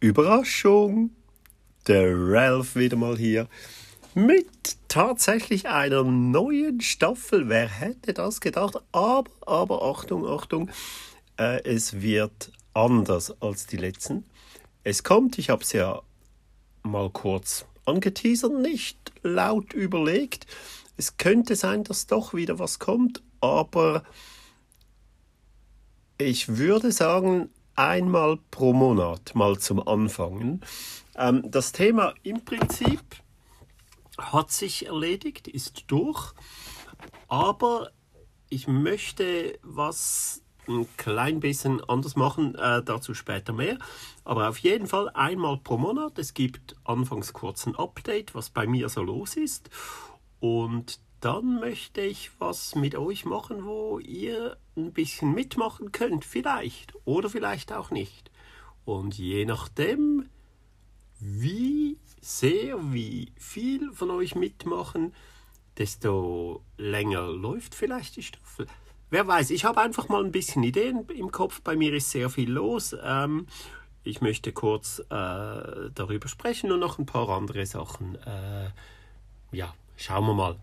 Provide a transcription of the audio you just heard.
Überraschung, der Ralph wieder mal hier mit tatsächlich einer neuen Staffel. Wer hätte das gedacht? Aber, aber Achtung, Achtung, äh, es wird anders als die letzten. Es kommt, ich habe es ja mal kurz angeteasert, nicht laut überlegt. Es könnte sein, dass doch wieder was kommt, aber ich würde sagen, einmal pro Monat mal zum Anfangen. Ähm, das Thema im Prinzip hat sich erledigt, ist durch, aber ich möchte was ein klein bisschen anders machen, äh, dazu später mehr. Aber auf jeden Fall einmal pro Monat. Es gibt anfangs kurz ein Update, was bei mir so los ist. Und dann möchte ich was mit euch machen, wo ihr ein bisschen mitmachen könnt, vielleicht oder vielleicht auch nicht. Und je nachdem, wie sehr, wie viel von euch mitmachen, desto länger läuft vielleicht die Staffel. Wer weiß, ich habe einfach mal ein bisschen Ideen im Kopf. Bei mir ist sehr viel los. Ähm, ich möchte kurz äh, darüber sprechen und noch ein paar andere Sachen. Äh, ja, schauen wir mal.